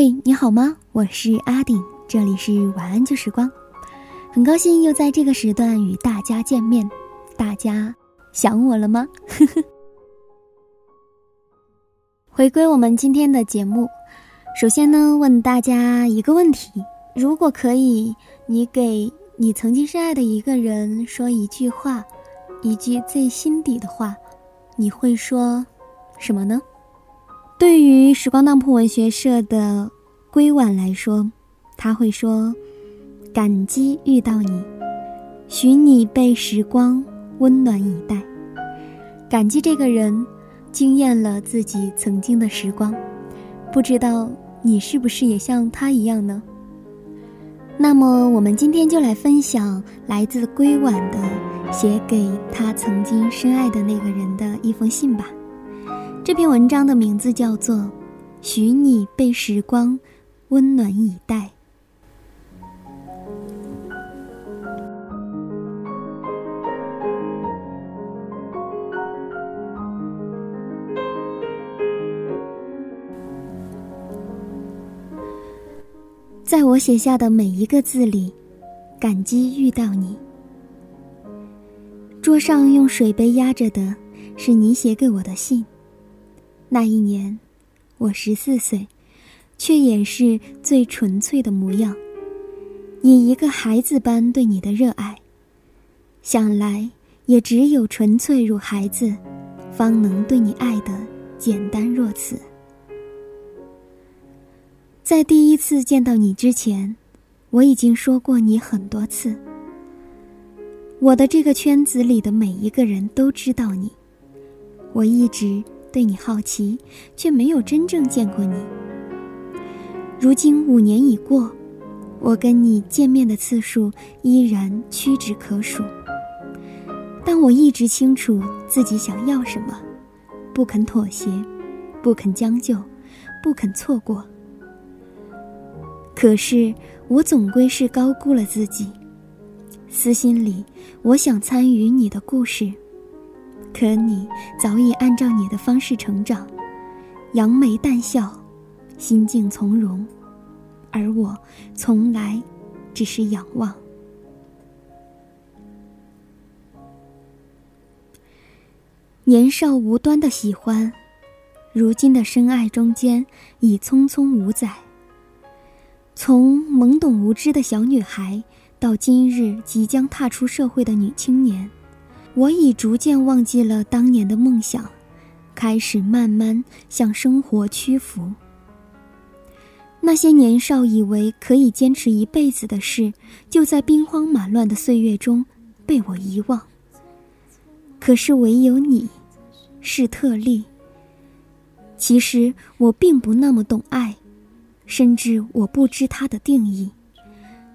嘿，你好吗？我是阿顶，这里是晚安旧时光，很高兴又在这个时段与大家见面。大家想我了吗？回归我们今天的节目，首先呢，问大家一个问题：如果可以，你给你曾经深爱的一个人说一句话，一句最心底的话，你会说什么呢？对于时光当铺文学社的归晚来说，他会说：“感激遇到你，许你被时光温暖以待。感激这个人，惊艳了自己曾经的时光。不知道你是不是也像他一样呢？”那么，我们今天就来分享来自归晚的写给他曾经深爱的那个人的一封信吧。这篇文章的名字叫做《许你被时光温暖以待》。在我写下的每一个字里，感激遇到你。桌上用水杯压着的，是你写给我的信。那一年，我十四岁，却也是最纯粹的模样，以一个孩子般对你的热爱。想来，也只有纯粹如孩子，方能对你爱的简单若此。在第一次见到你之前，我已经说过你很多次。我的这个圈子里的每一个人都知道你，我一直。对你好奇，却没有真正见过你。如今五年已过，我跟你见面的次数依然屈指可数。但我一直清楚自己想要什么，不肯妥协，不肯将就，不肯错过。可是我总归是高估了自己，私心里我想参与你的故事。可你早已按照你的方式成长，扬眉淡笑，心境从容，而我从来只是仰望。年少无端的喜欢，如今的深爱中间已匆匆五载。从懵懂无知的小女孩，到今日即将踏出社会的女青年。我已逐渐忘记了当年的梦想，开始慢慢向生活屈服。那些年少以为可以坚持一辈子的事，就在兵荒马乱的岁月中被我遗忘。可是唯有你，是特例。其实我并不那么懂爱，甚至我不知它的定义，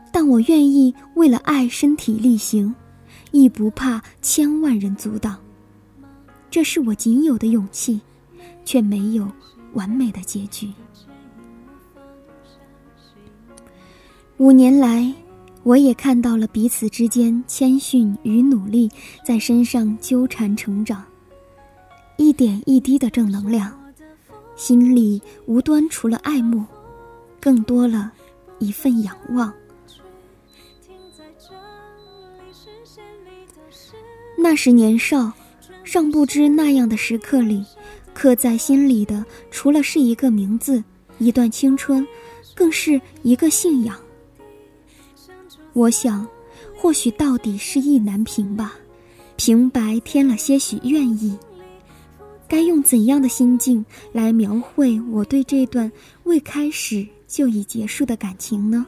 但我愿意为了爱身体力行。亦不怕千万人阻挡，这是我仅有的勇气，却没有完美的结局。五年来，我也看到了彼此之间谦逊与努力在身上纠缠成长，一点一滴的正能量，心里无端除了爱慕，更多了一份仰望。那时年少，尚不知那样的时刻里，刻在心里的除了是一个名字，一段青春，更是一个信仰。我想，或许到底是意难平吧，平白添了些许愿意。该用怎样的心境来描绘我对这段未开始就已结束的感情呢？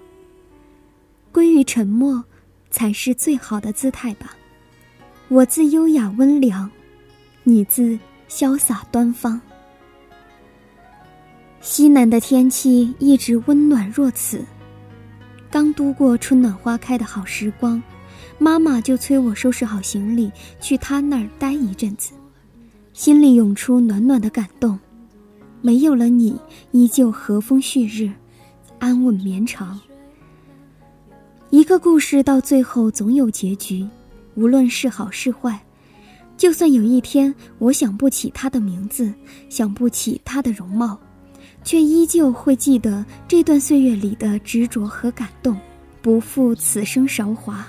归于沉默，才是最好的姿态吧。我自优雅温良，你自潇洒端方。西南的天气一直温暖若此，刚度过春暖花开的好时光，妈妈就催我收拾好行李去她那儿待一阵子，心里涌出暖暖的感动。没有了你，依旧和风煦日，安稳绵长。一个故事到最后总有结局，无论是好是坏。就算有一天我想不起他的名字，想不起他的容貌，却依旧会记得这段岁月里的执着和感动，不负此生韶华。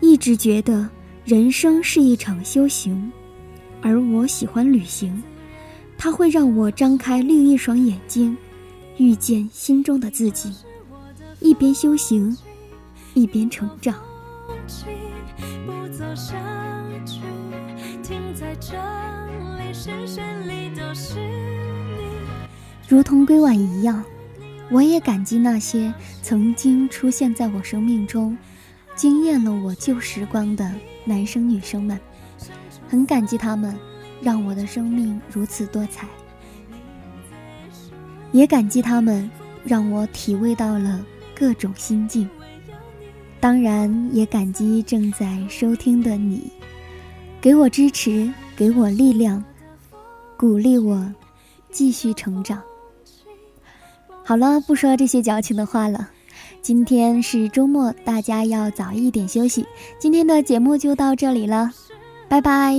一直觉得人生是一场修行，而我喜欢旅行，它会让我张开另一双眼睛，遇见心中的自己。一边修行，一边成长。气，不走上去，停在如同归晚一样，我也感激那些曾经出现在我生命中、惊艳了我旧时光的男生女生们，很感激他们，让我的生命如此多彩。也感激他们，让我体味到了。各种心境，当然也感激正在收听的你，给我支持，给我力量，鼓励我继续成长。好了，不说这些矫情的话了。今天是周末，大家要早一点休息。今天的节目就到这里了，拜拜。